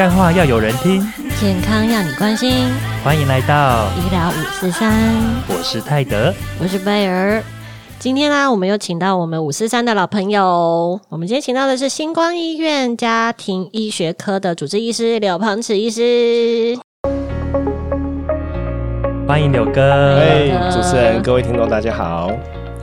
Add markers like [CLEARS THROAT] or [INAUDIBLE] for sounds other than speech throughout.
干话要有人听，健康要你关心。欢迎来到医疗五四三，我是泰德，我是贝尔。今天呢，我们又请到我们五四三的老朋友。我们今天请到的是星光医院家庭医学科的主治医师柳鹏池医师。欢迎柳哥。哎，主持人，各位听众，大家好。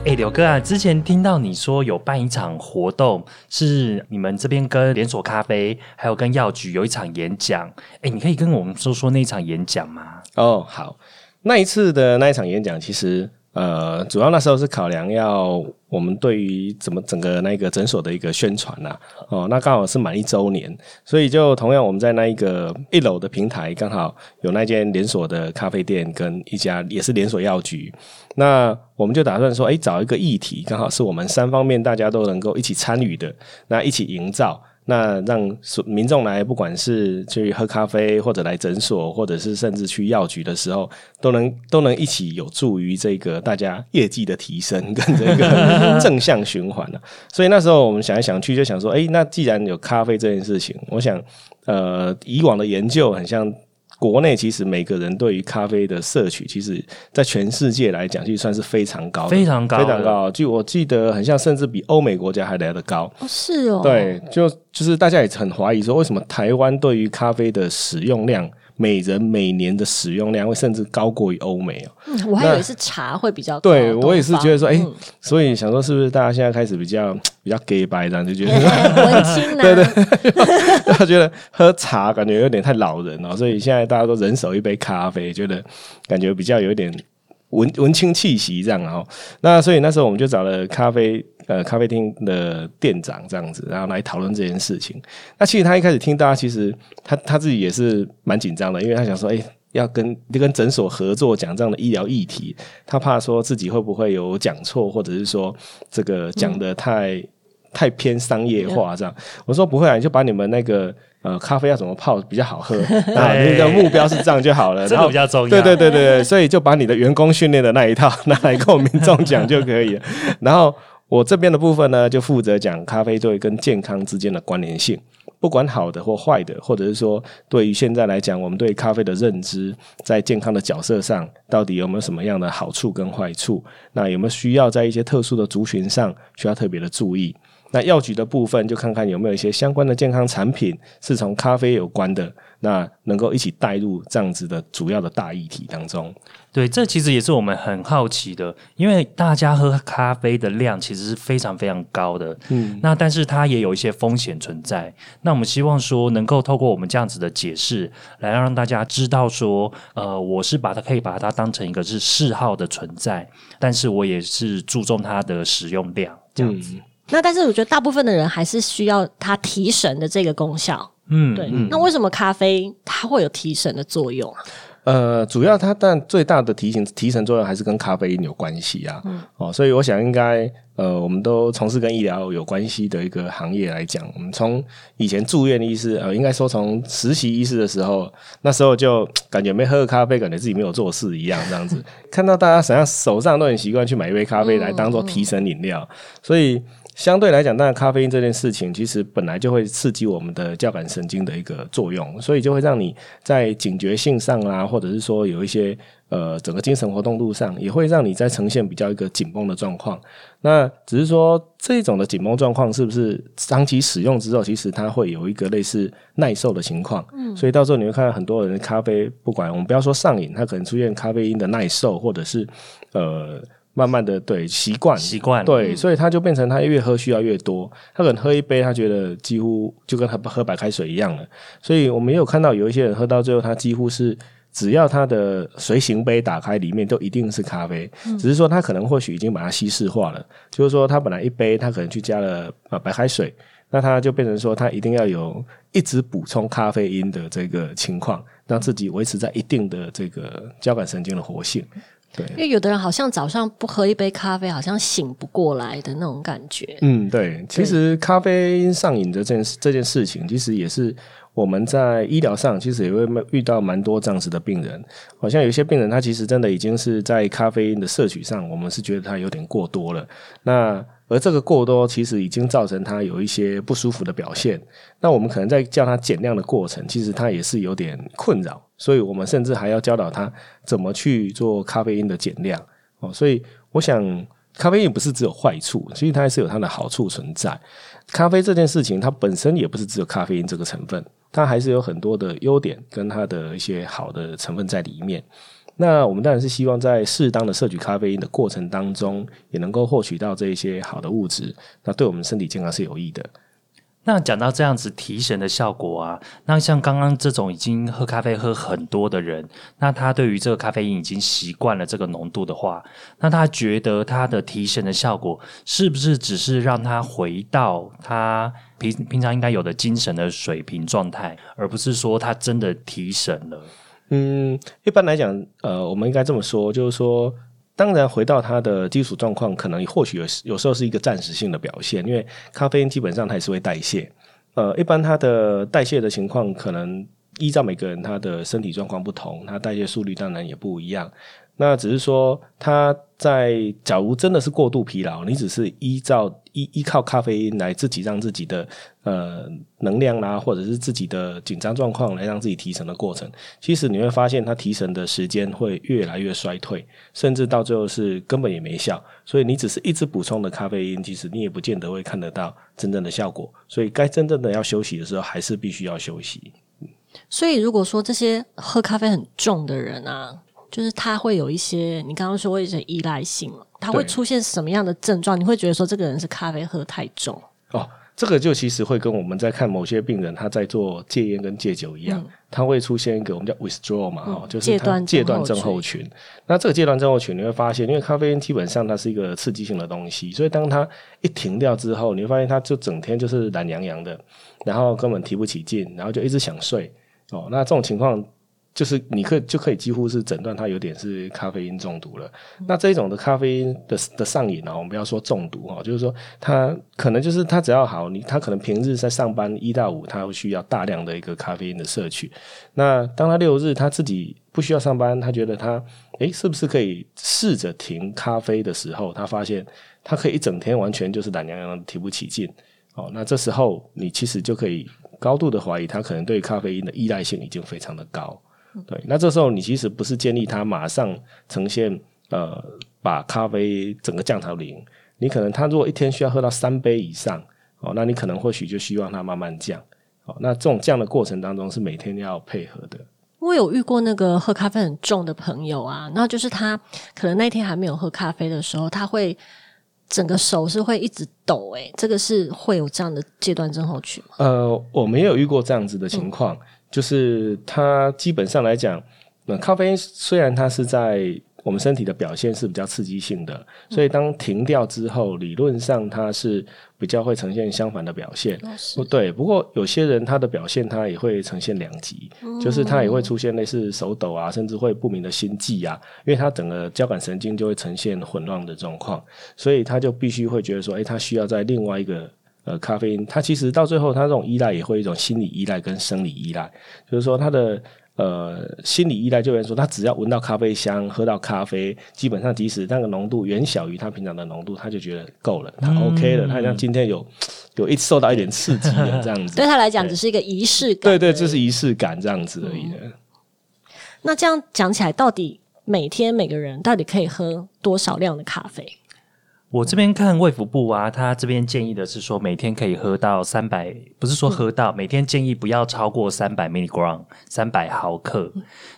哎，刘哥啊，之前听到你说有办一场活动，是你们这边跟连锁咖啡还有跟药局有一场演讲。哎，你可以跟我们说说那场演讲吗？哦，好，那一次的那一场演讲，其实。呃，主要那时候是考量要我们对于怎么整个那个诊所的一个宣传呐，哦，那刚好是满一周年，所以就同样我们在那一个一楼的平台，刚好有那间连锁的咖啡店跟一家也是连锁药局，那我们就打算说，哎，找一个议题，刚好是我们三方面大家都能够一起参与的，那一起营造。那让民众来，不管是去喝咖啡，或者来诊所，或者是甚至去药局的时候，都能都能一起有助于这个大家业绩的提升跟这个 [LAUGHS] 正向循环了。所以那时候我们想来想去，就想说，哎，那既然有咖啡这件事情，我想，呃，以往的研究很像。国内其实每个人对于咖啡的摄取，其实，在全世界来讲，其实算是非常高，非常高，非常高。就我记得，很像甚至比欧美国家还来得高。哦，是哦。对，就就是大家也很怀疑说，为什么台湾对于咖啡的使用量？每人每年的使用量会甚至高过于欧美哦。嗯，我还以为是茶会比较。对，我也是觉得说，哎，所以想说，是不是大家现在开始比较比较 gay 白这样就觉得 [LAUGHS] 文青呢？对对，大家 [LAUGHS] 觉得喝茶感觉有点太老人了，所以现在大家都人手一杯咖啡，觉得感觉比较有点文文青气息这样哦。那所以那时候我们就找了咖啡。呃，咖啡厅的店长这样子，然后来讨论这件事情。那其实他一开始听大家，其实他他自己也是蛮紧张的，因为他想说，哎，要跟跟诊所合作讲这样的医疗议题，他怕说自己会不会有讲错，或者是说这个讲的太太偏商业化这样。我说不会啊，你就把你们那个呃咖啡要怎么泡比较好喝啊，[LAUGHS] 你的目标是这样就好了，[LAUGHS] 然后比较重要。对对对对，所以就把你的员工训练的那一套 [LAUGHS] 拿来跟我民众讲就可以了，然后。我这边的部分呢，就负责讲咖啡对跟健康之间的关联性，不管好的或坏的，或者是说对于现在来讲，我们对咖啡的认知，在健康的角色上，到底有没有什么样的好处跟坏处？那有没有需要在一些特殊的族群上需要特别的注意？那药局的部分，就看看有没有一些相关的健康产品是从咖啡有关的，那能够一起带入这样子的主要的大议题当中。对，这其实也是我们很好奇的，因为大家喝咖啡的量其实是非常非常高的，嗯，那但是它也有一些风险存在。那我们希望说，能够透过我们这样子的解释，来让大家知道说，呃，我是把它可以把它当成一个是嗜好的存在，但是我也是注重它的使用量这样子。那但是我觉得大部分的人还是需要它提神的这个功效，嗯，对。那为什么咖啡它会有提神的作用啊？呃，主要它但最大的提醒提神作用还是跟咖啡因有关系啊。哦，所以我想应该呃，我们都从事跟医疗有关系的一个行业来讲，我们从以前住院医师，呃，应该说从实习医师的时候，那时候就感觉没喝咖啡，感觉自己没有做事一样，这样子。[LAUGHS] 看到大家实际上手上都很习惯去买一杯咖啡来当做提神饮料，所以。相对来讲，当然咖啡因这件事情，其实本来就会刺激我们的交感神经的一个作用，所以就会让你在警觉性上啊，或者是说有一些呃整个精神活动度上，也会让你在呈现比较一个紧绷的状况。那只是说这种的紧绷状况是不是长期使用之后，其实它会有一个类似耐受的情况。嗯，所以到时候你会看到很多人咖啡，不管我们不要说上瘾，它可能出现咖啡因的耐受，或者是呃。慢慢的，对习惯，习惯，对，所以他就变成他越喝需要越多，他可能喝一杯，他觉得几乎就跟他喝白开水一样了。所以我们也有看到有一些人喝到最后，他几乎是只要他的随行杯打开，里面都一定是咖啡，只是说他可能或许已经把它稀释化了。就是说，他本来一杯，他可能去加了啊白开水，那他就变成说，他一定要有一直补充咖啡因的这个情况，让自己维持在一定的这个交感神经的活性。对，因为有的人好像早上不喝一杯咖啡，好像醒不过来的那种感觉。嗯，对，其实咖啡因上瘾的这件这件事情，其实也是我们在医疗上其实也会遇到蛮多这样子的病人。好像有些病人他其实真的已经是在咖啡因的摄取上，我们是觉得他有点过多了。那而这个过多其实已经造成他有一些不舒服的表现。那我们可能在叫他减量的过程，其实他也是有点困扰，所以我们甚至还要教导他怎么去做咖啡因的减量哦。所以我想，咖啡因不是只有坏处，其实它还是有它的好处存在。咖啡这件事情，它本身也不是只有咖啡因这个成分，它还是有很多的优点跟它的一些好的成分在里面。那我们当然是希望在适当的摄取咖啡因的过程当中，也能够获取到这一些好的物质，那对我们身体健康是有益的。那讲到这样子提神的效果啊，那像刚刚这种已经喝咖啡喝很多的人，那他对于这个咖啡因已经习惯了这个浓度的话，那他觉得他的提神的效果是不是只是让他回到他平平常应该有的精神的水平状态，而不是说他真的提神了？嗯，一般来讲，呃，我们应该这么说，就是说，当然回到它的基础状况，可能或许有有时候是一个暂时性的表现，因为咖啡因基本上它也是会代谢，呃，一般它的代谢的情况，可能依照每个人他的身体状况不同，它代谢速率当然也不一样。那只是说，他在假如真的是过度疲劳，你只是依照依依靠咖啡因来自己让自己的呃能量啦，或者是自己的紧张状况来让自己提神的过程，其实你会发现它提神的时间会越来越衰退，甚至到最后是根本也没效。所以你只是一直补充的咖啡因，其实你也不见得会看得到真正的效果。所以该真正的要休息的时候，还是必须要休息。所以如果说这些喝咖啡很重的人啊。就是他会有一些，你刚刚说一些依赖性了，他会出现什么样的症状？你会觉得说这个人是咖啡喝太重哦。这个就其实会跟我们在看某些病人他在做戒烟跟戒酒一样，他会出现一个我们叫 withdraw 嘛，哦，就是戒断戒断症候群。那这个戒断症候群你会发现，因为咖啡因基本上它是一个刺激性的东西，所以当它一停掉之后，你会发现他就整天就是懒洋洋的，然后根本提不起劲，然后就一直想睡哦。那这种情况。就是你可以就可以几乎是诊断它有点是咖啡因中毒了。那这种的咖啡因的的上瘾啊，我们不要说中毒哈，就是说他可能就是他只要好，你他可能平日在上班一到五，他会需要大量的一个咖啡因的摄取。那当他六日他自己不需要上班，他觉得他诶是不是可以试着停咖啡的时候，他发现他可以一整天完全就是懒洋洋的提不起劲哦。那这时候你其实就可以高度的怀疑他可能对咖啡因的依赖性已经非常的高。对，那这时候你其实不是建议他马上呈现呃把咖啡整个降到零，你可能他如果一天需要喝到三杯以上哦，那你可能或许就希望他慢慢降哦。那这种降的过程当中是每天要配合的。我有遇过那个喝咖啡很重的朋友啊，那就是他可能那天还没有喝咖啡的时候，他会整个手是会一直抖，诶，这个是会有这样的阶段症候群吗？呃，我没有遇过这样子的情况。就是它基本上来讲，那咖啡因虽然它是在我们身体的表现是比较刺激性的，所以当停掉之后，理论上它是比较会呈现相反的表现。不对，不过有些人他的表现他也会呈现两极，就是他也会出现类似手抖啊，甚至会不明的心悸啊，因为他整个交感神经就会呈现混乱的状况，所以他就必须会觉得说，哎，他需要在另外一个。呃，咖啡因。它其实到最后，它这种依赖也会一种心理依赖跟生理依赖，就是说它的呃心理依赖，就比如说他只要闻到咖啡香，喝到咖啡，基本上即使那个浓度远小于他平常的浓度，他就觉得够了，他 OK 了，他像今天有有一受到一点刺激的这样子，对他来讲只是一个仪式感，对对，这是仪式感这样子而已。的。那这样讲起来，到底每天每个人到底可以喝多少量的咖啡？我这边看卫福部啊，他这边建议的是说，每天可以喝到三百，不是说喝到，每天建议不要超过三百 milligram，三百毫克。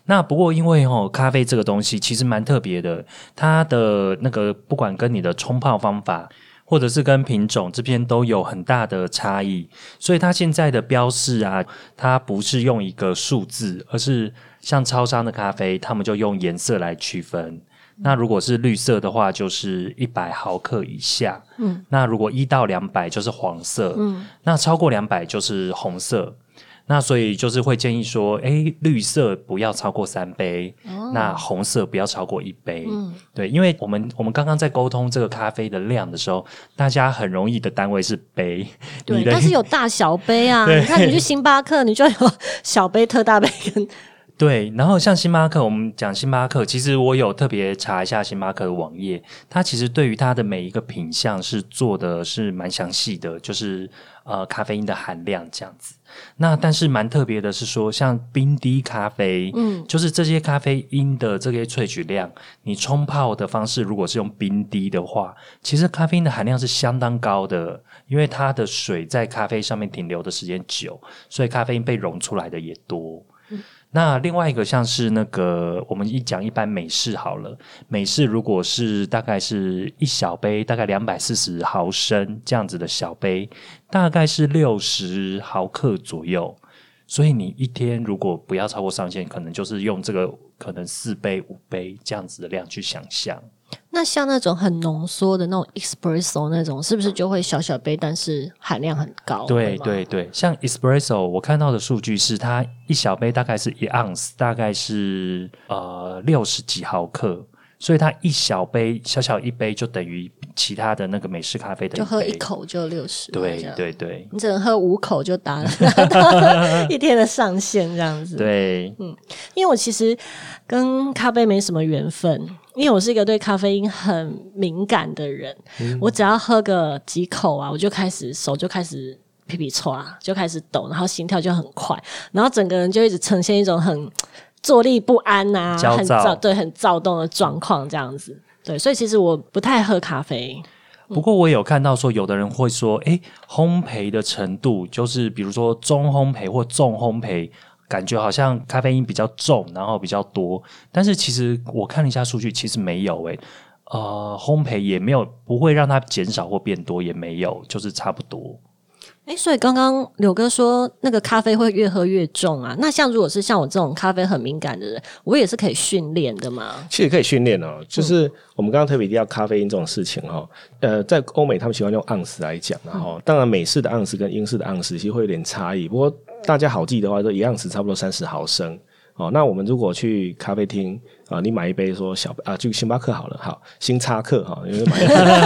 那不过因为哦，咖啡这个东西其实蛮特别的，它的那个不管跟你的冲泡方法，或者是跟品种这边都有很大的差异，所以它现在的标示啊，它不是用一个数字，而是像超商的咖啡，他们就用颜色来区分。那如果是绿色的话，就是一百毫克以下。嗯，那如果一到两百就是黄色。嗯，那超过两百就是红色。那所以就是会建议说，哎，绿色不要超过三杯，那红色不要超过一杯。嗯，对，因为我们我们刚刚在沟通这个咖啡的量的时候，大家很容易的单位是杯。对，但是有大小杯啊。[LAUGHS] 你看，你去星巴克，你就有小杯、特大杯跟。对，然后像星巴克，我们讲星巴克，其实我有特别查一下星巴克的网页，它其实对于它的每一个品相是做的是蛮详细的，就是呃咖啡因的含量这样子。那但是蛮特别的是说，像冰滴咖啡，嗯，就是这些咖啡因的这些萃取量，你冲泡的方式如果是用冰滴的话，其实咖啡因的含量是相当高的，因为它的水在咖啡上面停留的时间久，所以咖啡因被溶出来的也多。那另外一个像是那个，我们一讲一般美式好了，美式如果是大概是一小杯，大概两百四十毫升这样子的小杯，大概是六十毫克左右。所以你一天如果不要超过上限，可能就是用这个可能四杯五杯这样子的量去想象。那像那种很浓缩的那种 espresso 那种，是不是就会小小杯，但是含量很高？对对对，像 espresso，我看到的数据是它一小杯大概是一盎司，大概是呃六十几毫克。所以它一小杯，小小一杯就等于其他的那个美式咖啡的，就喝一口就六十。对对对，你只能喝五口就达了 [LAUGHS] 一天的上限这样子。对，嗯，因为我其实跟咖啡没什么缘分，因为我是一个对咖啡因很敏感的人，我只要喝个几口啊，我就开始手就开始皮皮啊，就开始抖，然后心跳就很快，然后整个人就一直呈现一种很。坐立不安呐，很躁，对，很躁动的状况这样子，对，所以其实我不太喝咖啡。不过我有看到说，有的人会说，哎，烘焙的程度，就是比如说中烘焙或重烘焙，感觉好像咖啡因比较重，然后比较多。但是其实我看了一下数据，其实没有，哎，呃，烘焙也没有不会让它减少或变多，也没有，就是差不多。哎，所以刚刚柳哥说那个咖啡会越喝越重啊。那像如果是像我这种咖啡很敏感的人，我也是可以训练的嘛。其实可以训练哦，就是我们刚刚特别提到咖啡因这种事情哈。呃，在欧美他们喜欢用盎司来讲，然后当然美式的盎司跟英式的盎司其实会有点差异。不过大家好记的话，都一样是差不多三十毫升。哦，那我们如果去咖啡厅啊，你买一杯说小啊，就星巴克好了，好星巴克哈，因为买，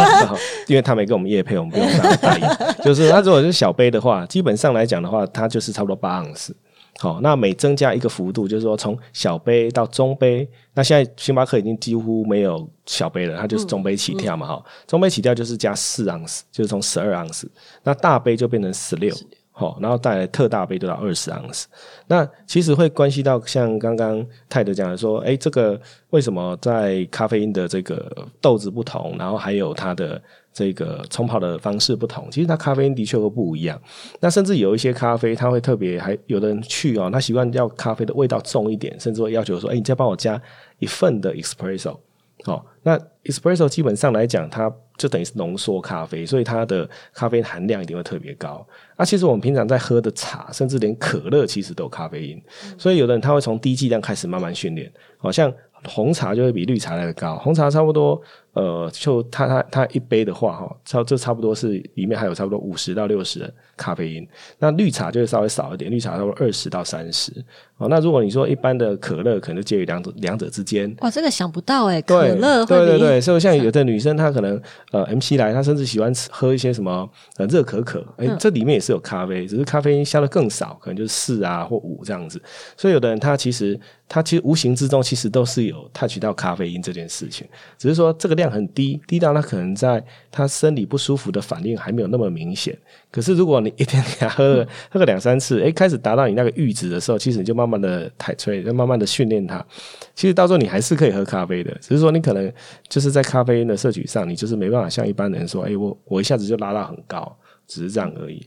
[LAUGHS] 因为他没给我们叶配，我们不用代言。就是他如果是小杯的话，基本上来讲的话，它就是差不多八盎司。好，那每增加一个幅度，就是说从小杯到中杯，那现在星巴克已经几乎没有小杯了，它就是中杯起跳嘛，哈，中杯起跳就是加四盎司，就是从十二盎司，那大杯就变成十六。好，然后带来特大杯都到二十盎司。那其实会关系到像刚刚泰德讲的说，哎，这个为什么在咖啡因的这个豆子不同，然后还有它的这个冲泡的方式不同，其实它咖啡因的确会不一样。那甚至有一些咖啡，它会特别还有的人去哦，他习惯要咖啡的味道重一点，甚至会要求说，哎，你再帮我加一份的 espresso。好，那 espresso 基本上来讲，它就等于是浓缩咖啡，所以它的咖啡含量一定会特别高。那其实我们平常在喝的茶，甚至连可乐，其实都有咖啡因。所以有的人他会从低剂量开始慢慢训练，好像红茶就会比绿茶来的高。红茶差不多。呃，就它它它一杯的话，哈，差这差不多是里面还有差不多五十到六十的咖啡因。那绿茶就会稍微少一点，绿茶差不多二十到三十。哦，那如果你说一般的可乐，可能就介于两者两者之间。哇，这个想不到哎，可乐对对对，所以像有的女生她可能呃 MC 来，她甚至喜欢吃喝一些什么呃热可可，哎，这里面也是有咖啡，只是咖啡因消的更少，可能就是四啊或五这样子。所以有的人他其实他其实无形之中其实都是有 touch 到咖啡因这件事情，只是说这个量。量很低，低到他可能在他生理不舒服的反应还没有那么明显。可是如果你一天给他喝喝个两三次，哎，开始达到你那个阈值的时候，其实你就慢慢的抬吹，就慢慢的训练它。其实到时候你还是可以喝咖啡的，只是说你可能就是在咖啡因的摄取上，你就是没办法像一般人说，哎，我我一下子就拉到很高，只是这样而已。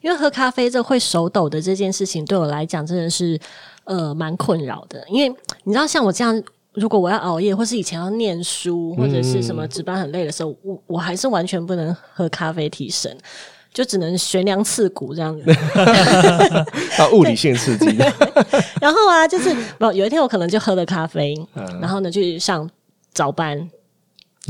因为喝咖啡这会手抖的这件事情，对我来讲真的是呃蛮困扰的。因为你知道，像我这样。如果我要熬夜，或是以前要念书，或者是什么值班很累的时候，我我还是完全不能喝咖啡提神，就只能悬梁刺骨这样子。[LAUGHS] 啊，物理性刺激。[LAUGHS] 然后啊，就是不有一天我可能就喝了咖啡，然后呢去上早班，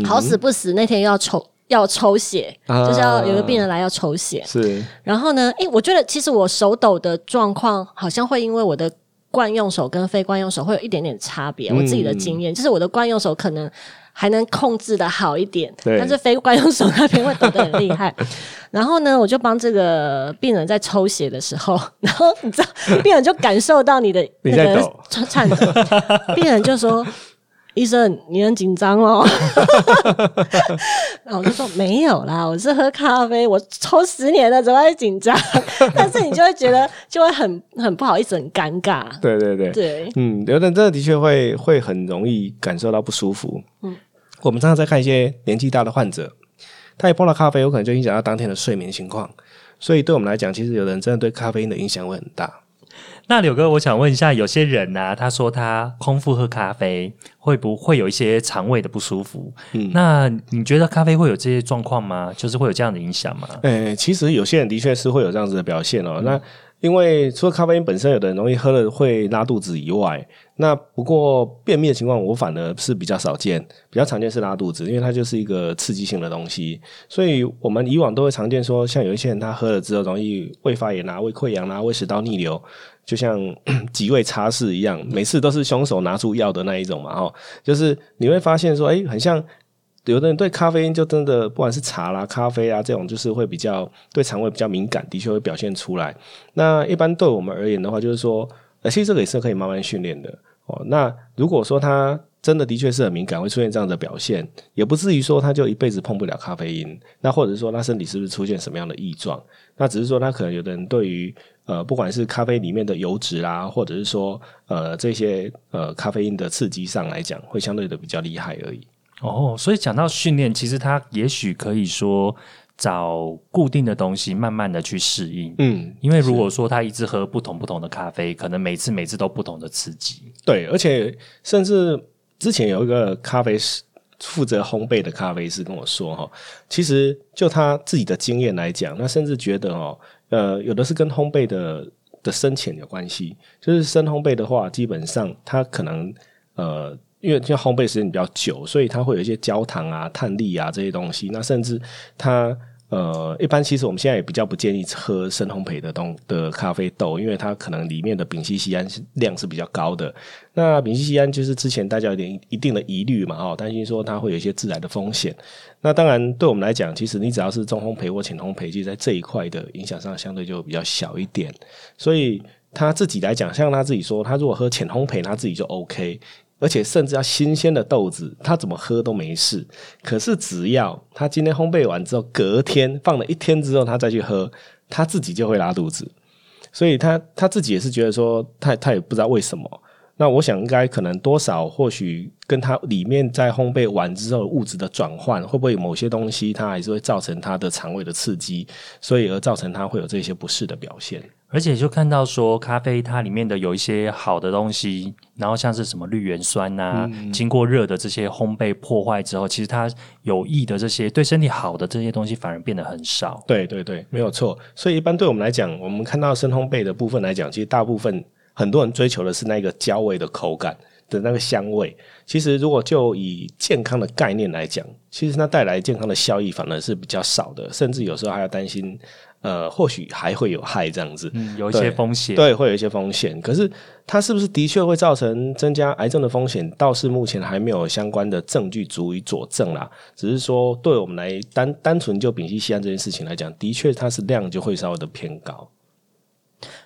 好死不死那天要抽要抽血，就是要有个病人来要抽血。是。然后呢，诶，我觉得其实我手抖的状况好像会因为我的。惯用手跟非惯用手会有一点点差别，我自己的经验就是我的惯用手可能还能控制的好一点，但是非惯用手那边会抖得很厉害。[LAUGHS] 然后呢，我就帮这个病人在抽血的时候，[LAUGHS] 然后你知道，病人就感受到你的那个颤抖，病人就说。医生，你很紧张哦。[LAUGHS] 然后我就说没有啦，我是喝咖啡，我抽十年了，怎么会紧张？[LAUGHS] 但是你就会觉得就会很很不好意思，很尴尬。对对对，对，嗯，有的人真的的确会会很容易感受到不舒服。嗯，我们常常在看一些年纪大的患者，他一碰到咖啡，有可能就影响到当天的睡眠情况。所以对我们来讲，其实有的人真的对咖啡因的影响会很大。那柳哥，我想问一下，有些人呢、他说他空腹喝咖啡，会不会有一些肠胃的不舒服？嗯，那你觉得咖啡会有这些状况吗？就是会有这样的影响吗？诶、其实有些人的确是会有这样子的表现哦。那因为除了咖啡因本身，有的人容易喝了会拉肚子以外，那不过便秘的情况我反而是比较少见，比较常见是拉肚子，因为它就是一个刺激性的东西，所以我们以往都会常见说，像有一些人他喝了之后容易胃发炎啊、胃溃疡啊、胃食道逆流，就像 [CLEARS THROAT] 几位擦拭一样，每次都是凶手拿出药的那一种嘛，哦，就是你会发现说，哎、很像。有的人对咖啡因就真的不管是茶啦、咖啡啊这种，就是会比较对肠胃比较敏感，的确会表现出来。那一般对我们而言的话，就是说，呃，其实这个也是可以慢慢训练的哦。那如果说他真的的确是很敏感，会出现这样的表现，也不至于说他就一辈子碰不了咖啡因。那或者是说他身体是不是出现什么样的异状？那只是说他可能有的人对于呃，不管是咖啡里面的油脂啦，或者是说呃这些呃咖啡因的刺激上来讲，会相对的比较厉害而已。哦，所以讲到训练，其实他也许可以说找固定的东西，慢慢的去适应。嗯，因为如果说他一直喝不同不同的咖啡，可能每次每次都不同的刺激。对，而且甚至之前有一个咖啡师负责烘焙的咖啡师跟我说哈，其实就他自己的经验来讲，那甚至觉得哦，呃，有的是跟烘焙的的深浅有关系。就是深烘焙的话，基本上它可能呃。因为像烘焙时间比较久，所以它会有一些焦糖啊、碳粒啊这些东西。那甚至它呃，一般其实我们现在也比较不建议喝深烘焙的东的咖啡豆，因为它可能里面的丙烯酰胺量是比较高的。那丙烯酰胺就是之前大家有点一定的疑虑嘛，哦，担心说它会有一些致癌的风险。那当然，对我们来讲，其实你只要是中烘焙或浅烘焙，其实在这一块的影响上相对就比较小一点。所以他自己来讲，像他自己说，他如果喝浅烘焙，他自己就 OK。而且甚至要新鲜的豆子，他怎么喝都没事。可是只要他今天烘焙完之后，隔天放了一天之后，他再去喝，他自己就会拉肚子。所以他他自己也是觉得说，他他也不知道为什么。那我想应该可能多少或许跟它里面在烘焙完之后物质的转换，会不会有某些东西它还是会造成它的肠胃的刺激，所以而造成它会有这些不适的表现。而且就看到说，咖啡它里面的有一些好的东西，然后像是什么绿原酸呐、经过热的这些烘焙破坏之后，其实它有益的这些对身体好的这些东西反而变得很少。对对对，没有错。所以一般对我们来讲，我们看到深烘焙的部分来讲，其实大部分很多人追求的是那个焦味的口感的那个香味。其实如果就以健康的概念来讲，其实它带来健康的效益反而是比较少的，甚至有时候还要担心。呃，或许还会有害这样子，嗯，有一些风险，对，会有一些风险。可是它是不是的确会造成增加癌症的风险？倒是目前还没有相关的证据足以佐证啦。只是说，对我们来单单纯就丙烯酰胺这件事情来讲，的确它是量就会稍微的偏高。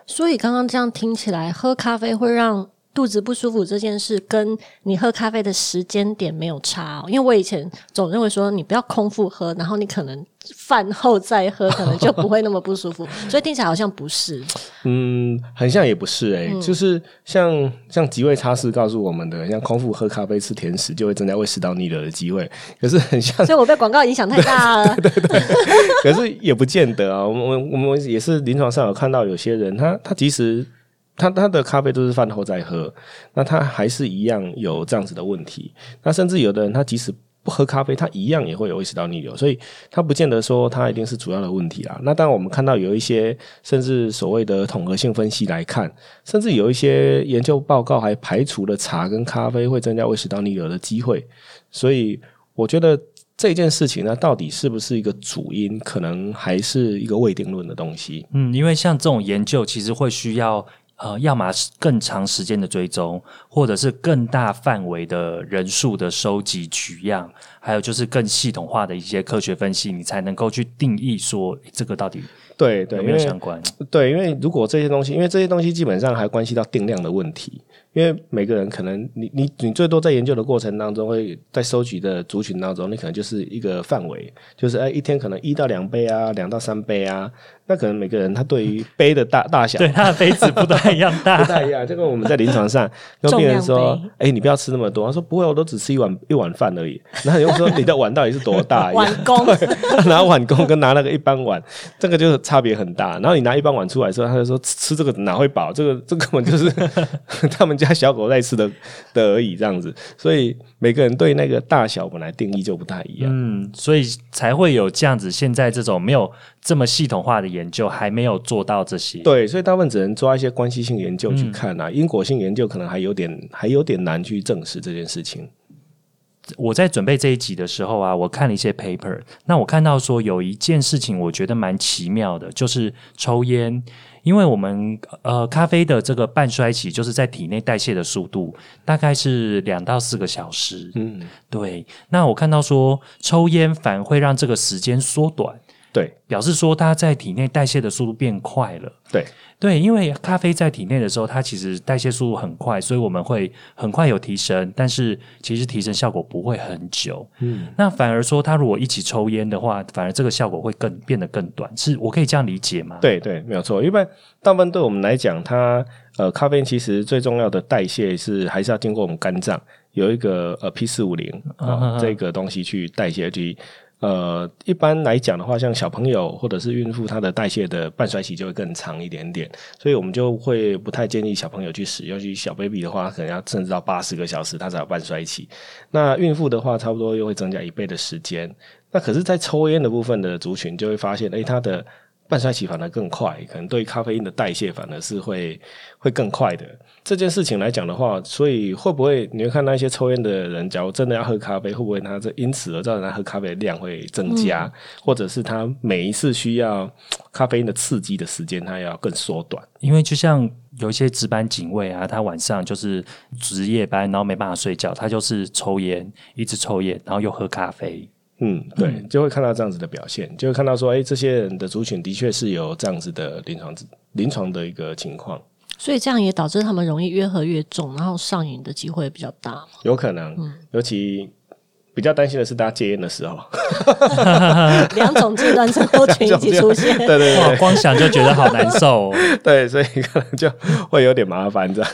所以刚刚这样听起来，喝咖啡会让肚子不舒服这件事，跟你喝咖啡的时间点没有差、哦。因为我以前总认为说，你不要空腹喝，然后你可能饭后再喝，可能就不会那么不舒服。[LAUGHS] 所以听起来好像不是。嗯，很像也不是诶、就是像像几位差事告诉我们的，像空腹喝咖啡吃甜食就会增加胃食道逆流的机会，可是很像所以我被广告影响太大了。[LAUGHS] 对对可是也不见得啊。我们我们也是临床上有看到有些人，他他即使他他的咖啡都是饭后再喝，那他还是一样有这样子的问题。那甚至有的人，他即使不喝咖啡，他一样也会有胃食道逆流，所以他不见得说他一定是主要的问题啦。那当然，我们看到有一些甚至所谓的统合性分析来看，甚至有一些研究报告还排除了茶跟咖啡会增加胃食道逆流的机会。所以我觉得这件事情呢，到底是不是一个主因，可能还是一个未定论的东西。嗯，因为像这种研究，其实会需要呃，要么是更长时间的追踪，或者是更大范围的人数的收集取样，还有就是更系统化的一些科学分析，你才能够去定义说这个到底对对有没有相关。对，因为如果这些东西，因为这些东西基本上还关系到定量的问题。因为每个人可能，你你你最多在研究的过程当中，会在收集的族群当中，你可能就是一个范围，就是哎，一天可能一到两杯啊，两到三杯啊。那可能每个人他对于杯的大大小，对他的杯子不太一样大，[LAUGHS] 不太一样。这个我们在临床上跟病人说，哎，你不要吃那么多。他说不会，我都只吃一碗一碗饭而已。然后又说你的碗到底是多大？[LAUGHS] 碗公 [LAUGHS] 拿碗公跟拿那个一般碗，这个就是差别很大。然后你拿一般碗出来之后，他就说吃这个哪会饱？这个这根本就是他们家小狗在吃的 [LAUGHS] 的而已，这样子。所以每个人对那个大小本来定义就不太一样。嗯，所以才会有这样子。现在这种没有这么系统化的。研究还没有做到这些，对，所以大部分只能抓一些关系性研究去看啊，因果性研究可能还有点还有点难去证实这件事情。我在准备这一集的时候啊，我看了一些 paper，那我看到说有一件事情，我觉得蛮奇妙的，就是抽烟，因为我们呃咖啡的这个半衰期，就是在体内代谢的速度大概是两到四个小时，嗯，对。那我看到说抽烟反而会让这个时间缩短。对，表示说它在体内代谢的速度变快了。对对，因为咖啡在体内的时候，它其实代谢速度很快，所以我们会很快有提升，但是其实提升效果不会很久。嗯，那反而说，它如果一起抽烟的话，反而这个效果会更变得更短。是我可以这样理解吗？对对，没有错。因为大部分对我们来讲，它呃，咖啡因其实最重要的代谢是还是要经过我们肝脏有一个呃 P 四五零啊这个东西去代谢去。呃，一般来讲的话，像小朋友或者是孕妇，她的代谢的半衰期就会更长一点点，所以我们就会不太建议小朋友去使用。去小 baby 的话，可能要甚至到八十个小时，它才有半衰期。那孕妇的话，差不多又会增加一倍的时间。那可是，在抽烟的部分的族群，就会发现，哎，它的半衰期反而更快，可能对咖啡因的代谢反而是会会更快的。这件事情来讲的话，所以会不会你会看那些抽烟的人，假如真的要喝咖啡，会不会他这因此而造成他喝咖啡的量会增加，或者是他每一次需要咖啡因的刺激的时间，他要更缩短？因为就像有一些值班警卫啊，他晚上就是值夜班，然后没办法睡觉，他就是抽烟，一直抽烟，然后又喝咖啡。嗯，对，就会看到这样子的表现，就会看到说，哎，这些人的族群的确是有这样子的临床临床的一个情况。所以这样也导致他们容易越喝越重，然后上瘾的机会比较大。有可能，尤其比较担心的是大家戒烟的时候，[LAUGHS] 两种阶段症候群一起出现，[LAUGHS] 对对对，光想就觉得好难受。[LAUGHS] 对，所以可能就会有点麻烦这样。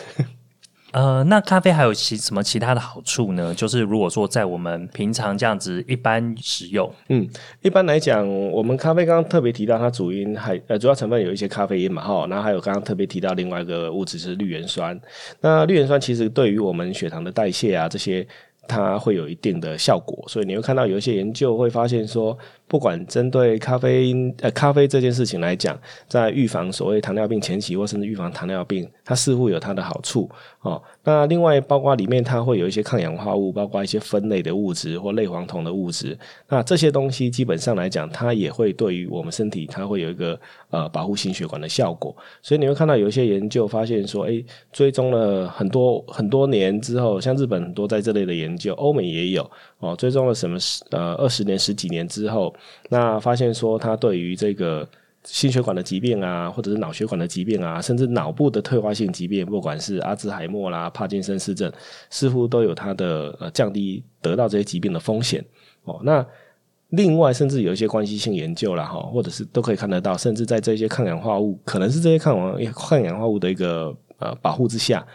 呃，那咖啡还有其什么其他的好处呢？就是如果说在我们平常这样子一般使用，嗯，一般来讲，我们咖啡刚刚特别提到它主因还呃主要成分有一些咖啡因嘛，哈，然后还有刚刚特别提到另外一个物质是绿原酸。那绿原酸其实对于我们血糖的代谢啊这些，它会有一定的效果，所以你会看到有一些研究会发现说。不管针对咖啡因呃咖啡这件事情来讲，在预防所谓糖尿病前期或甚至预防糖尿病，它似乎有它的好处哦。那另外包括里面它会有一些抗氧化物，包括一些分类的物质或类黄酮的物质。那这些东西基本上来讲，它也会对于我们身体，它会有一个呃保护心血管的效果。所以你会看到有一些研究发现说，哎，追踪了很多很多年之后，像日本很多在这类的研究，欧美也有哦，追踪了什么十呃二十年十几年之后。那发现说，它对于这个心血管的疾病啊，或者是脑血管的疾病啊，甚至脑部的退化性疾病，不管是阿兹海默啦、帕金森氏症，似乎都有它的呃降低得到这些疾病的风险哦。那另外，甚至有一些关系性研究啦，哈，或者是都可以看得到，甚至在这些抗氧化物，可能是这些抗氧抗氧化物的一个呃保护之下。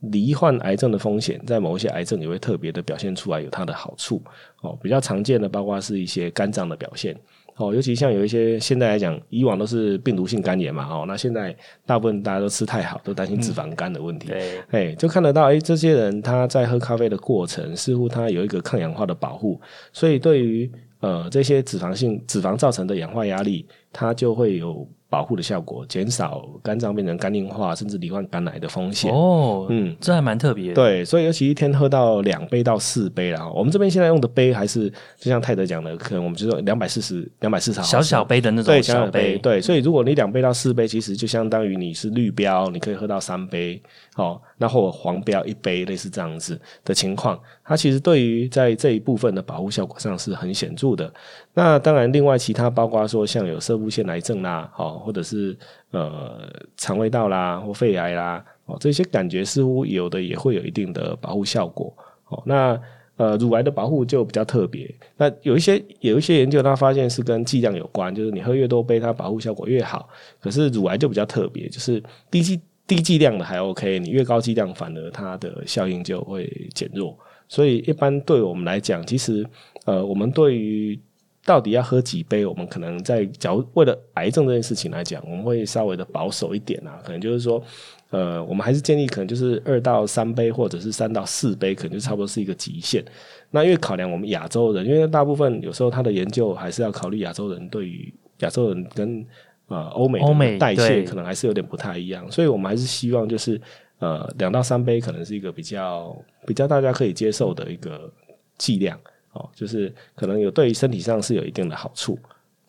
罹患癌症的风险，在某一些癌症也会特别的表现出来，有它的好处哦。比较常见的，包括是一些肝脏的表现哦，尤其像有一些现在来讲，以往都是病毒性肝炎嘛哦，那现在大部分大家都吃太好，都担心脂肪肝的问题。对，哎，就看得到，哎，这些人他在喝咖啡的过程，似乎他有一个抗氧化的保护，所以对于呃这些脂肪性脂肪造成的氧化压力，它就会有保护的效果，减少肝脏变成肝硬化，甚至罹患肝癌的风险。哦，嗯，这还蛮特别。对，所以尤其一天喝到两杯到四杯啦。我们这边现在用的杯还是就像泰德讲的，可能我们就说两百四十、两百四十毫小小杯的那种小杯。对，所以如果你两杯到四杯，其实就相当于你是绿标，你可以喝到三杯。哦，那或黄标一杯，类似这样子的情况，它其实对于在这一部分的保护效果上是很显著的。那当然，另外其他包括说像有射部腺癌症啦，哦，或者是呃肠胃道啦或肺癌啦，哦，这些感觉似乎有的也会有一定的保护效果。哦，那呃乳癌的保护就比较特别。那有一些有一些研究，他发现是跟剂量有关，就是你喝越多杯，它保护效果越好。可是乳癌就比较特别，就是低剂。低剂量的还 OK，你越高剂量，反而它的效应就会减弱。所以一般对我们来讲，其实呃，我们对于到底要喝几杯，我们可能在假如为了癌症这件事情来讲，我们会稍微的保守一点啊。可能就是说，呃，我们还是建议可能就是二到三杯，或者是三到四杯，可能就差不多是一个极限。那因为考量我们亚洲人，因为大部分有时候他的研究还是要考虑亚洲人对于亚洲人跟。呃，欧美欧美代谢可能还是有点不太一样，所以我们还是希望就是呃两到三杯可能是一个比较比较大家可以接受的一个剂量哦，就是可能有对于身体上是有一定的好处。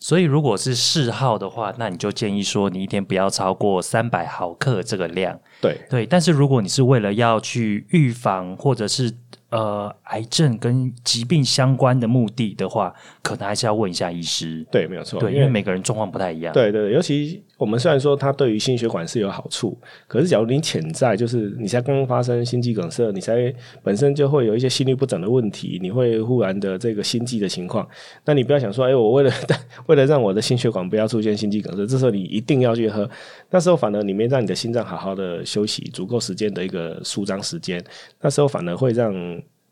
所以如果是嗜好的话，那你就建议说你一天不要超过三百毫克这个量。对对，但是如果你是为了要去预防或者是呃，癌症跟疾病相关的目的的话，可能还是要问一下医师。对，没有错。对，因为每个人状况不太一样。对对，尤其我们虽然说它对于心血管是有好处，可是假如你潜在就是你才刚刚发生心肌梗塞，你才本身就会有一些心律不整的问题，你会忽然的这个心悸的情况，那你不要想说，哎，我为了 [LAUGHS] 为了让我的心血管不要出现心肌梗塞，这时候你一定要去喝，那时候反而你没让你的心脏好好的休息足够时间的一个舒张时间，那时候反而会让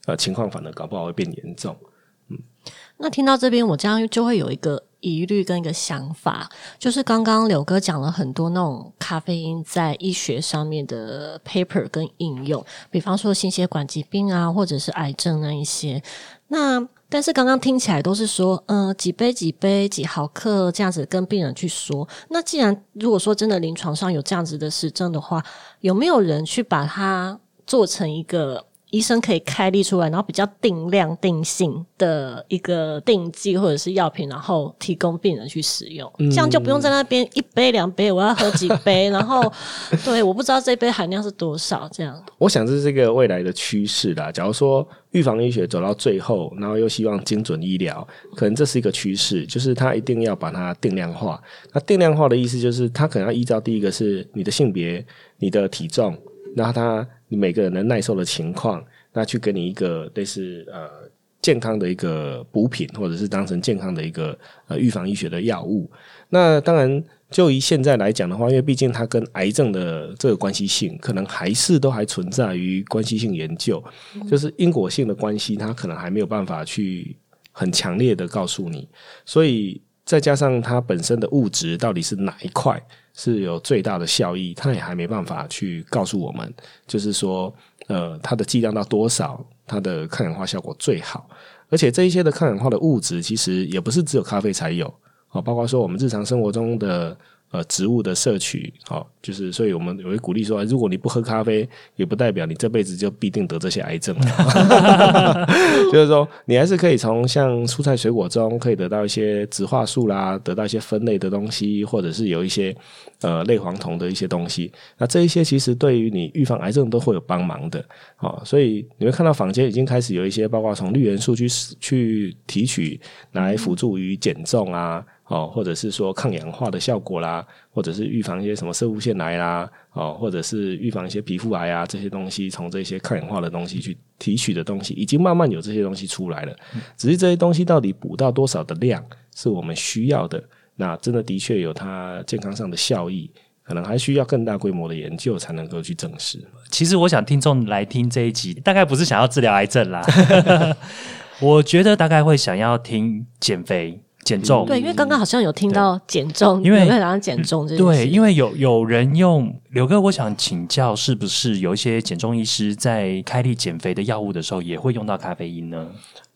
呃，情况反而搞不好会变严重。嗯，那听到这边，我这样就会有一个疑虑跟一个想法，就是刚刚柳哥讲了很多那种咖啡因在医学上面的 paper 跟应用，比方说心血管疾病啊，或者是癌症那一些。那但是刚刚听起来都是说，呃，几杯几杯几毫克这样子跟病人去说。那既然如果说真的临床上有这样子的实证的话，有没有人去把它做成一个？医生可以开立出来，然后比较定量定性的一个定剂或者是药品，然后提供病人去使用，这样就不用在那边一杯两杯，我要喝几杯，然后 [LAUGHS] 对，我不知道这杯含量是多少。这样，我想这是一个未来的趋势啦。假如说预防医学走到最后，然后又希望精准医疗，可能这是一个趋势，就是它一定要把它定量化。那定量化的意思就是，它可能要依照第一个是你的性别、你的体重，然后它。你每个人的耐受的情况，那去给你一个类似呃健康的一个补品，或者是当成健康的一个呃预防医学的药物。那当然，就以现在来讲的话，因为毕竟它跟癌症的这个关系性，可能还是都还存在于关系性研究，就是因果性的关系，它可能还没有办法去很强烈的告诉你。所以再加上它本身的物质到底是哪一块？是有最大的效益，它也还没办法去告诉我们，就是说，呃，它的剂量到多少，它的抗氧化效果最好。而且这一些的抗氧化的物质，其实也不是只有咖啡才有，哦，包括说我们日常生活中的。呃，植物的摄取，好，就是所以我们也会鼓励说，如果你不喝咖啡，也不代表你这辈子就必定得这些癌症。[LAUGHS] 就是说，你还是可以从像蔬菜水果中可以得到一些植化素啦，得到一些分类的东西，或者是有一些呃类黄酮的一些东西。那这一些其实对于你预防癌症都会有帮忙的。好，所以你会看到坊间已经开始有一些，包括从绿元素去去提取来辅助于减重啊。哦，或者是说抗氧化的效果啦，或者是预防一些什么射物腺癌啦，哦，或者是预防一些皮肤癌啊，这些东西从这些抗氧化的东西去提取的东西，已经慢慢有这些东西出来了。只是这些东西到底补到多少的量是我们需要的，那真的的确有它健康上的效益，可能还需要更大规模的研究才能够去证实。其实我想听众来听这一集，大概不是想要治疗癌症啦，[LAUGHS] 我觉得大概会想要听减肥。减重对，因为刚刚好像有听到减重，因为想要减重这对，因为有有人用刘哥，我想请教，是不是有一些减重医师在开立减肥的药物的时候，也会用到咖啡因呢？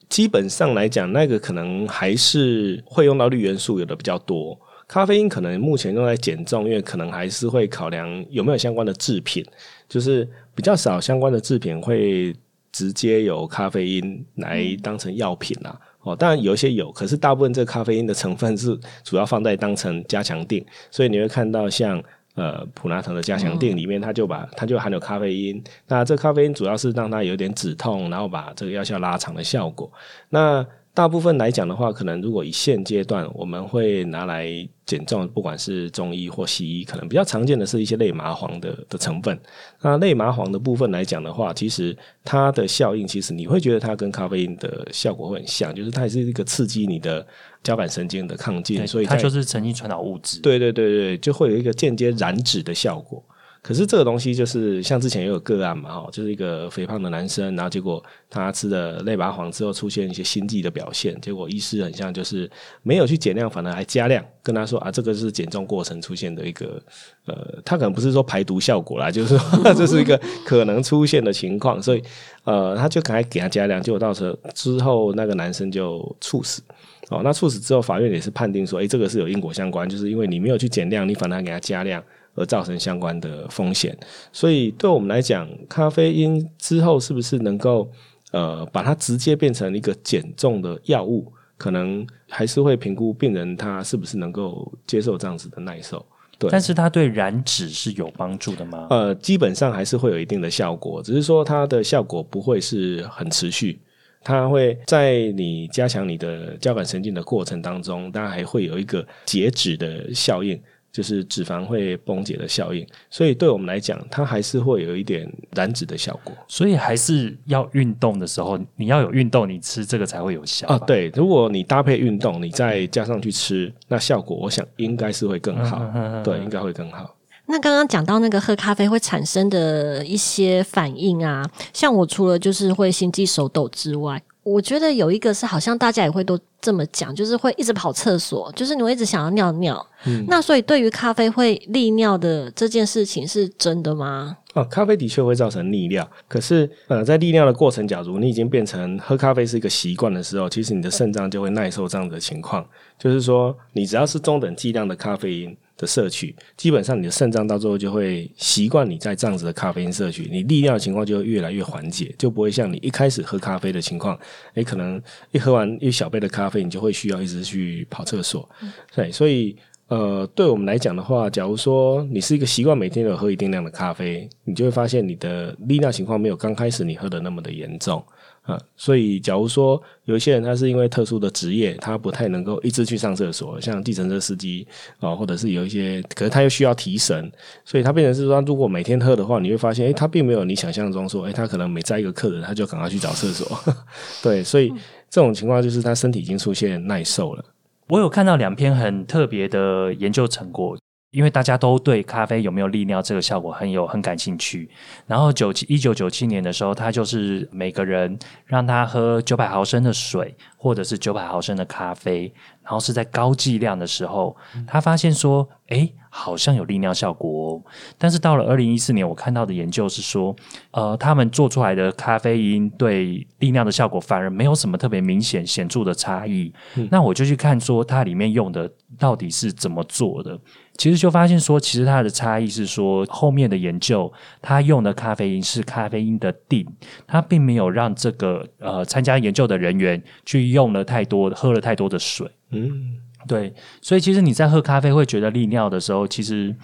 基本上来讲，那个可能还是会用到绿元素，有的比较多。咖啡因可能目前用在减重，因为可能还是会考量有没有相关的制品，就是比较少相关的制品会直接有咖啡因来当成药品啦。哦，当然有一些有，可是大部分这咖啡因的成分是 [LAUGHS] 主要放在当成加强定，所以你会看到像呃普拉腾的加强定里面，它就把它就含有咖啡因。那这咖啡因主要是让它有点止痛，然后把这个药效拉长的效果。那大部分来讲的话，可能如果以现阶段我们会拿来减重，不管是中医或西医，可能比较常见的是一些类麻黄的的成分。那类麻黄的部分来讲的话，其实它的效应，其实你会觉得它跟咖啡因的效果会很像，就是它也是一个刺激你的交感神经的亢进，所以它就是神经传导物质。对对对对，就会有一个间接燃脂的效果。可是这个东西就是像之前也有个案嘛，哈，就是一个肥胖的男生，然后结果他吃了类拔黄之后出现一些心悸的表现，结果医师很像就是没有去减量，反而还加量，跟他说啊，这个是减重过程出现的一个呃，他可能不是说排毒效果啦，就是说这是一个可能出现的情况，所以呃，他就赶快给他加量，结果到时候之后那个男生就猝死，哦，那猝死之后法院也是判定说，哎，这个是有因果相关，就是因为你没有去减量，你反而给他加量。而造成相关的风险，所以对我们来讲，咖啡因之后是不是能够呃把它直接变成一个减重的药物？可能还是会评估病人他是不是能够接受这样子的耐受。对，但是它对燃脂是有帮助的吗？呃，基本上还是会有一定的效果，只是说它的效果不会是很持续，它会在你加强你的交感神经的过程当中，当然还会有一个节脂的效应。就是脂肪会崩解的效应，所以对我们来讲，它还是会有一点燃脂的效果。所以还是要运动的时候，你要有运动，你吃这个才会有效啊。对，如果你搭配运动，你再加上去吃，那效果我想应该是会更好。对，应该会更好。那刚刚讲到那个喝咖啡会产生的一些反应啊，像我除了就是会心悸、手抖之外。我觉得有一个是好像大家也会都这么讲，就是会一直跑厕所，就是你会一直想要尿尿。嗯，那所以对于咖啡会利尿的这件事情是真的吗？哦，咖啡的确会造成利尿，可是呃，在利尿的过程，假如你已经变成喝咖啡是一个习惯的时候，其实你的肾脏就会耐受这样的情况。就是说，你只要是中等剂量的咖啡因。的摄取，基本上你的肾脏到最后就会习惯你在这样子的咖啡因摄取，你利尿的情况就会越来越缓解，就不会像你一开始喝咖啡的情况，诶，可能一喝完一小杯的咖啡，你就会需要一直去跑厕所。对，所以呃，对我们来讲的话，假如说你是一个习惯每天有喝一定量的咖啡，你就会发现你的利尿情况没有刚开始你喝的那么的严重。啊，所以假如说有一些人他是因为特殊的职业，他不太能够一直去上厕所，像计程车司机啊，或者是有一些，可是他又需要提神，所以他变成是说，如果每天喝的话，你会发现，诶，他并没有你想象中说，诶，他可能每载一个客人，他就赶快去找厕所。[LAUGHS] 对，所以这种情况就是他身体已经出现耐受了。我有看到两篇很特别的研究成果。因为大家都对咖啡有没有利尿这个效果很有很感兴趣，然后九七一九九七年的时候，他就是每个人让他喝九百毫升的水，或者是九百毫升的咖啡，然后是在高剂量的时候，他发现说，哎。好像有利尿效果，哦。但是到了二零一四年，我看到的研究是说，呃，他们做出来的咖啡因对利尿的效果反而没有什么特别明显显著的差异。那我就去看说，它里面用的到底是怎么做的？其实就发现说，其实它的差异是说，后面的研究，它用的咖啡因是咖啡因的定，它并没有让这个呃参加研究的人员去用了太多喝了太多的水。嗯。对，所以其实你在喝咖啡会觉得利尿的时候，其实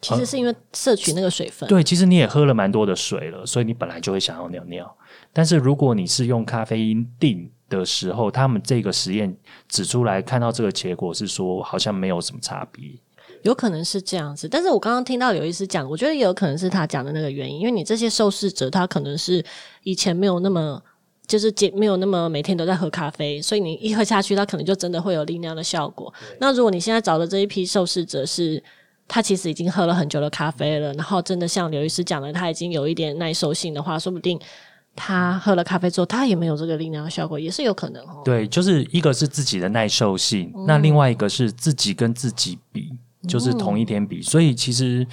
其实是因为摄取那个水分。对，其实你也喝了蛮多的水了，所以你本来就会想要尿尿。但是如果你是用咖啡因定的时候，他们这个实验指出来看到这个结果是说，好像没有什么差别。有可能是这样子，但是我刚刚听到刘医师讲，我觉得也有可能是他讲的那个原因，因为你这些受试者他可能是以前没有那么。就是减没有那么每天都在喝咖啡，所以你一喝下去，他可能就真的会有利尿的效果。那如果你现在找的这一批受试者是，他其实已经喝了很久的咖啡了，然后真的像刘医师讲的，他已经有一点耐受性的话，说不定他喝了咖啡之后，他也没有这个利尿效果，也是有可能哦。对，就是一个是自己的耐受性，那另外一个是自己跟自己比，就是同一天比，所以其实。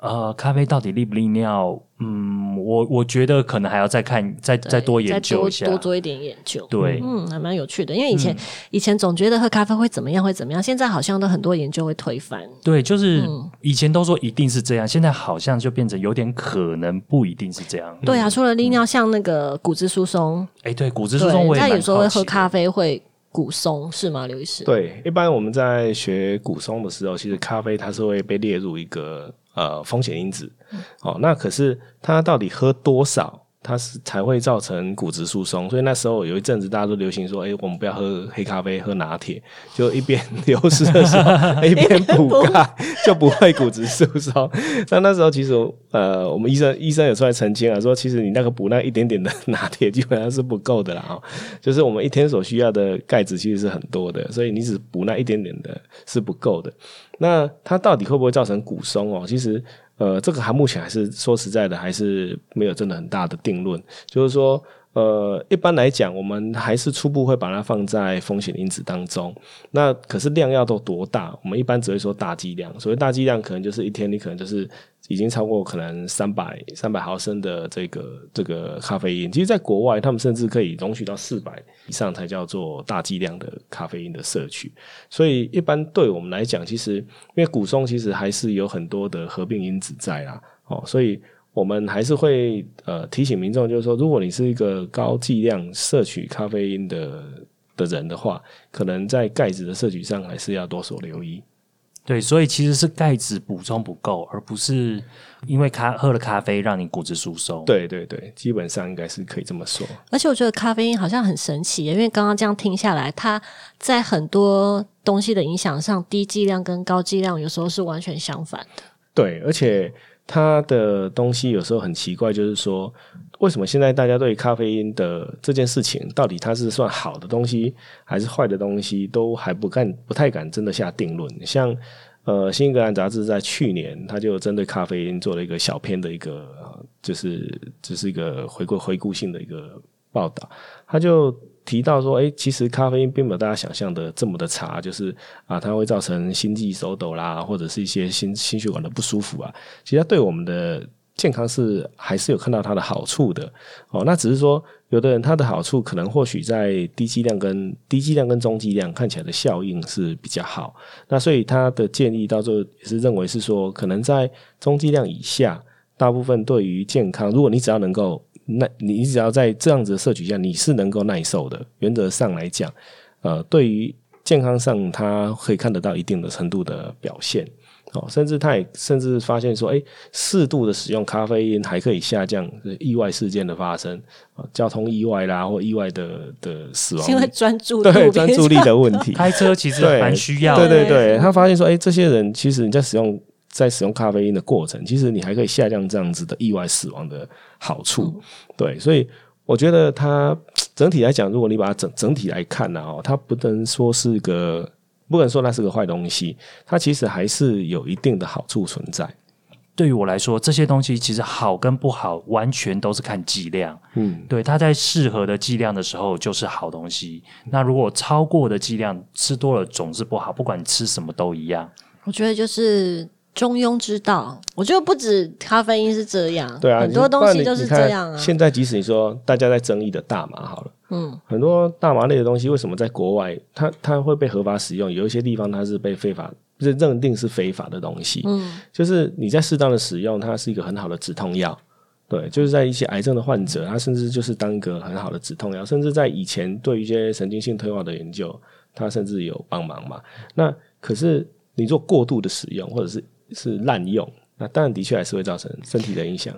呃，咖啡到底利不利尿？嗯，我我觉得可能还要再看，再再多研究一下，多做一点研究。对，嗯，还蛮有趣的。因为以前以前总觉得喝咖啡会怎么样，会怎么样，现在好像都很多研究会推翻。对，就是以前都说一定是这样，现在好像就变成有点可能不一定是这样。对啊，除了利尿，像那个骨质疏松，哎，对，骨质疏松，他有时候会喝咖啡会。骨松是吗，刘医师？对，一般我们在学古松的时候，其实咖啡它是会被列入一个呃风险因子。哦，那可是它到底喝多少？它是才会造成骨质疏松，所以那时候有一阵子大家都流行说：“哎，我们不要喝黑咖啡，喝拿铁。”就一边流失的时候，[LAUGHS] 一边补钙，就不会骨质疏松。那那时候其实呃，我们医生医生有出来澄清啊，说其实你那个补那一点点的拿铁基本上是不够的啦。哦，就是我们一天所需要的钙质其实是很多的，所以你只补那一点点的是不够的。那它到底会不会造成骨松哦？其实。呃，这个还目前还是说实在的，还是没有真的很大的定论。就是说，呃，一般来讲，我们还是初步会把它放在风险因子当中。那可是量要都多大？我们一般只会说大剂量。所谓大剂量，可能就是一天你可能就是。已经超过可能三百三百毫升的这个这个咖啡因，其实，在国外，他们甚至可以容许到四百以上才叫做大剂量的咖啡因的摄取。所以，一般对我们来讲，其实因为骨松其实还是有很多的合并因子在啦，哦，所以我们还是会呃提醒民众，就是说，如果你是一个高剂量摄取咖啡因的的人的话，可能在钙质的摄取上还是要多所留意。对，所以其实是钙质补充不够，而不是因为咖喝了咖啡让你骨质疏松。对对对，基本上应该是可以这么说。而且我觉得咖啡因好像很神奇，因为刚刚这样听下来，它在很多东西的影响上，低剂量跟高剂量有时候是完全相反的。对，而且它的东西有时候很奇怪，就是说。为什么现在大家对咖啡因的这件事情，到底它是算好的东西还是坏的东西，都还不敢、不太敢真的下定论？像呃，《新英格兰杂志》在去年，它就针对咖啡因做了一个小篇的一个，就是只是一个回顾、回顾性的一个报道。他就提到说，哎，其实咖啡因并没有大家想象的这么的差，就是啊，它会造成心悸、手抖啦，或者是一些心心血管的不舒服啊。其实它对我们的健康是还是有看到它的好处的哦，那只是说有的人他的好处可能或许在低剂量跟低剂量跟中剂量看起来的效应是比较好，那所以他的建议到最后也是认为是说，可能在中剂量以下，大部分对于健康，如果你只要能够耐，你只要在这样子的摄取下，你是能够耐受的，原则上来讲，呃，对于健康上，它可以看得到一定的程度的表现。哦，甚至他也甚至发现说，哎，适度的使用咖啡因还可以下降意外事件的发生。啊，交通意外啦，或意外的的死亡，因为专注对专注力的问题，[LAUGHS] 开车其实蛮需要。对对对，他发现说，哎，这些人其实你在使用在使用咖啡因的过程，其实你还可以下降这样子的意外死亡的好处。对，所以我觉得它整体来讲，如果你把它整整体来看呢，哦，它不能说是个。不能说那是个坏东西，它其实还是有一定的好处存在。对于我来说，这些东西其实好跟不好，完全都是看剂量。嗯，对，它在适合的剂量的时候就是好东西。那如果超过的剂量，吃多了总是不好，不管你吃什么都一样。我觉得就是。中庸之道，我觉得不止咖啡因是这样，对啊，很多东西都是这样啊。现在即使你说大家在争议的大麻好了，嗯，很多大麻类的东西为什么在国外它它会被合法使用？有一些地方它是被非法认认定是非法的东西，嗯，就是你在适当的使用，它是一个很好的止痛药，对，就是在一些癌症的患者，它甚至就是当一个很好的止痛药，甚至在以前对一些神经性退化的研究，它甚至有帮忙嘛。那可是你做过度的使用，或者是是滥用，那当然的确还是会造成身体的影响。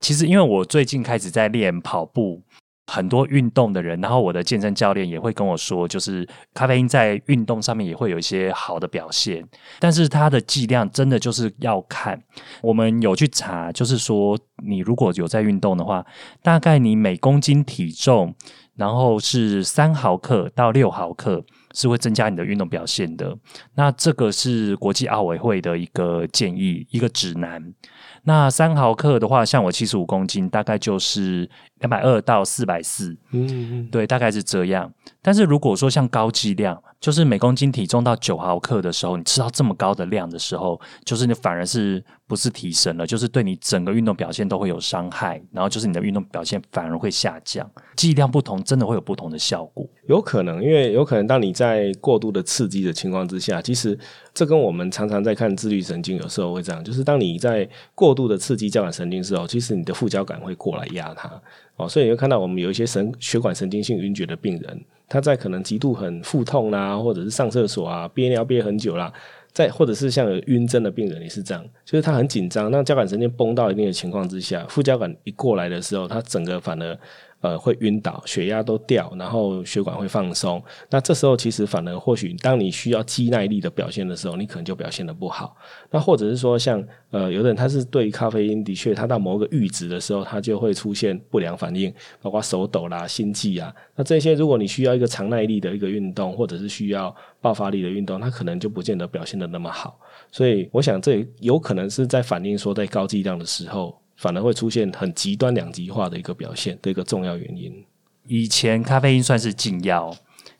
其实，因为我最近开始在练跑步，很多运动的人，然后我的健身教练也会跟我说，就是咖啡因在运动上面也会有一些好的表现，但是它的剂量真的就是要看。我们有去查，就是说你如果有在运动的话，大概你每公斤体重，然后是三毫克到六毫克。是会增加你的运动表现的。那这个是国际奥委会的一个建议，一个指南。那三毫克的话，像我七十五公斤，大概就是两百二到四百四，嗯，对，大概是这样。但是如果说像高剂量，就是每公斤体重到九毫克的时候，你吃到这么高的量的时候，就是你反而是不是提升了，就是对你整个运动表现都会有伤害，然后就是你的运动表现反而会下降。剂量不同，真的会有不同的效果。有可能，因为有可能当你在过度的刺激的情况之下，其实这跟我们常常在看自律神经有时候会这样，就是当你在过度的刺激交感神经时候，其实你的副交感会过来压它。哦，所以你会看到我们有一些神血管神经性晕厥的病人，他在可能极度很腹痛啦，或者是上厕所啊憋尿憋很久啦，在或者是像有晕针的病人也是这样，就是他很紧张，那交感神经绷到一定的情况之下，副交感一过来的时候，他整个反而。呃，会晕倒，血压都掉，然后血管会放松。那这时候其实反而或许，当你需要肌耐力的表现的时候，你可能就表现的不好。那或者是说，像呃，有的人他是对咖啡因的确，他到某个阈值的时候，他就会出现不良反应，包括手抖啦、心悸啊。那这些如果你需要一个长耐力的一个运动，或者是需要爆发力的运动，他可能就不见得表现的那么好。所以，我想这有可能是在反映说，在高剂量的时候。反而会出现很极端两极化的一个表现的一个重要原因。以前咖啡因算是禁药。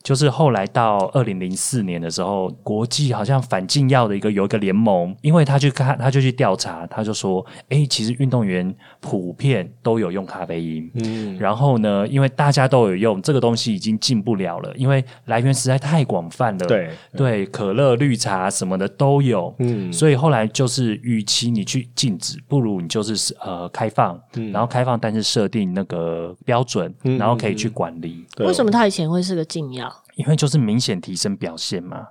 就是后来到二零零四年的时候，国际好像反禁药的一个有一个联盟，因为他去看，他就去调查，他就说，哎，其实运动员普遍都有用咖啡因，嗯，然后呢，因为大家都有用，这个东西已经禁不了了，因为来源实在太广泛了，对。对，可乐、绿茶什么的都有，嗯，所以后来就是，与其你去禁止，不如你就是呃开放，然后开放，但是设定那个标准，然后可以去管理。为什么他以前会是个禁药？因为就是明显提升表现嘛。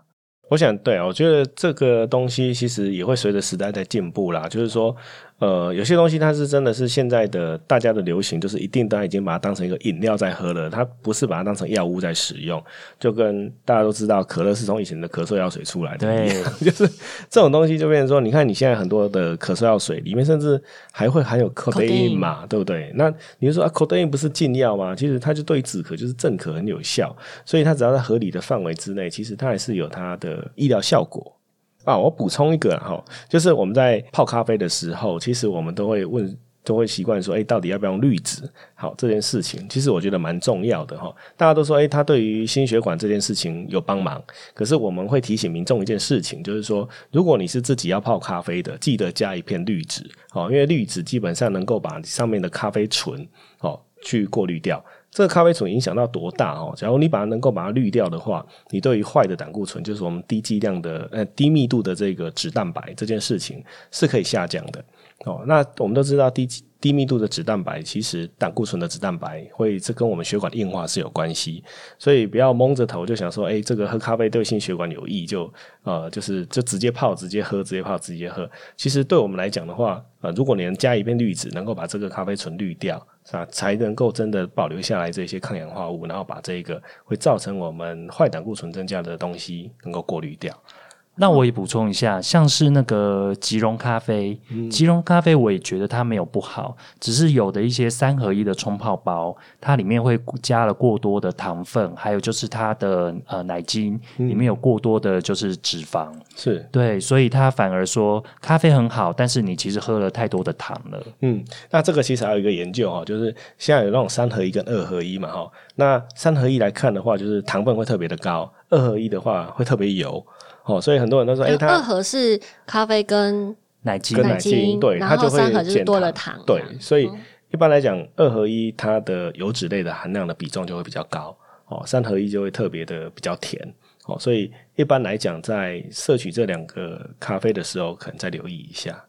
我想，对我觉得这个东西其实也会随着时代在进步啦。就是说。呃，有些东西它是真的是现在的大家的流行，就是一定大家已经把它当成一个饮料在喝了，它不是把它当成药物在使用。就跟大家都知道，可乐是从以前的咳嗽药水出来的，对，[LAUGHS] 就是这种东西就变成说，你看你现在很多的咳嗽药水里面甚至还会含有 codeine 嘛，对不对？那你就说啊，codeine 不是禁药吗？其实它就对止咳就是镇咳很有效，所以它只要在合理的范围之内，其实它还是有它的医疗效果。啊，我补充一个哈，就是我们在泡咖啡的时候，其实我们都会问，都会习惯说，哎，到底要不要用滤纸？好，这件事情其实我觉得蛮重要的哈。大家都说，哎，它对于心血管这件事情有帮忙。可是我们会提醒民众一件事情，就是说，如果你是自己要泡咖啡的，记得加一片滤纸，哦，因为滤纸基本上能够把上面的咖啡醇，哦，去过滤掉。这个咖啡醇影响到多大哦？假如你把它能够把它滤掉的话，你对于坏的胆固醇，就是我们低剂量的呃低密度的这个脂蛋白这件事情是可以下降的哦。那我们都知道低低密度的脂蛋白，其实胆固醇的脂蛋白会这跟我们血管硬化是有关系，所以不要蒙着头就想说，哎，这个喝咖啡对心血管有益，就呃就是就直接泡直接喝直接泡直接喝。其实对我们来讲的话，呃，如果你能加一片滤纸，能够把这个咖啡醇滤掉。啊，才能够真的保留下来这些抗氧化物，然后把这个会造成我们坏胆固醇增加的东西能够过滤掉。那我也补充一下，像是那个吉隆咖啡，吉隆咖啡我也觉得它没有不好，只是有的一些三合一的冲泡包，它里面会加了过多的糖分，还有就是它的呃奶精里面有过多的就是脂肪，是。对，所以它反而说咖啡很好，但是你其实喝了太多的糖了。嗯，那这个其实还有一个研究哈，就是现在有那种三合一跟二合一嘛哈，那三合一来看的话，就是糖分会特别的高，二合一的话会特别油。哦，所以很多人都说，哎，它二盒是咖啡跟奶精，跟奶精，对，它就会三盒就是多了糖，对，所以一般来讲，二合一它的油脂类的含量的比重就会比较高，哦，三合一就会特别的比较甜，哦，所以一般来讲，在摄取这两个咖啡的时候，可能再留意一下。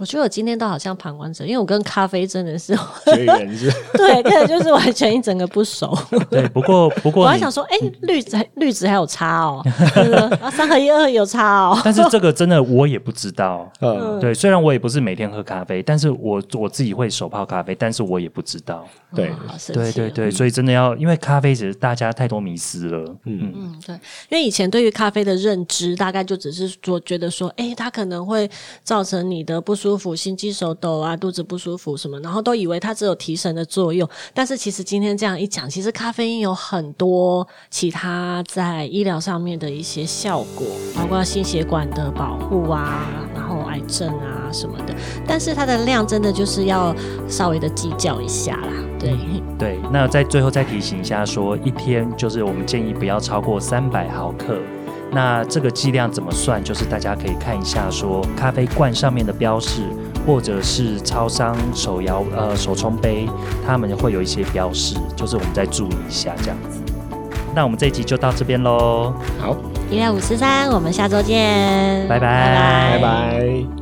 我觉得我今天都好像旁观者，因为我跟咖啡真的是 [LAUGHS] 绝缘是，[LAUGHS] 对，对，就是完全一整个不熟。[LAUGHS] 对，不过不过我还想说，哎，绿植绿植还有差哦，啊，三合一二有差哦。但是这个真的我也不知道。嗯，对，虽然我也不是每天喝咖啡，但是我我自己会手泡咖啡，但是我也不知道。对，对对对，所以真的要，因为咖啡其实大家太多迷失了。嗯嗯，对，因为以前对于咖啡的认知，大概就只是说觉得说，哎，它可能会造成你的不舒。舒服、心悸手抖啊、肚子不舒服什么，然后都以为它只有提神的作用。但是其实今天这样一讲，其实咖啡因有很多其他在医疗上面的一些效果，包括心血管的保护啊，然后癌症啊什么的。但是它的量真的就是要稍微的计较一下啦。对对，那在最后再提醒一下，说一天就是我们建议不要超过三百毫克。那这个剂量怎么算？就是大家可以看一下，说咖啡罐上面的标示，或者是超商手摇呃手冲杯，他们会有一些标示，就是我们再注意一下这样子。那我们这一集就到这边喽。好，一六五四三，我们下周见，拜拜，拜拜。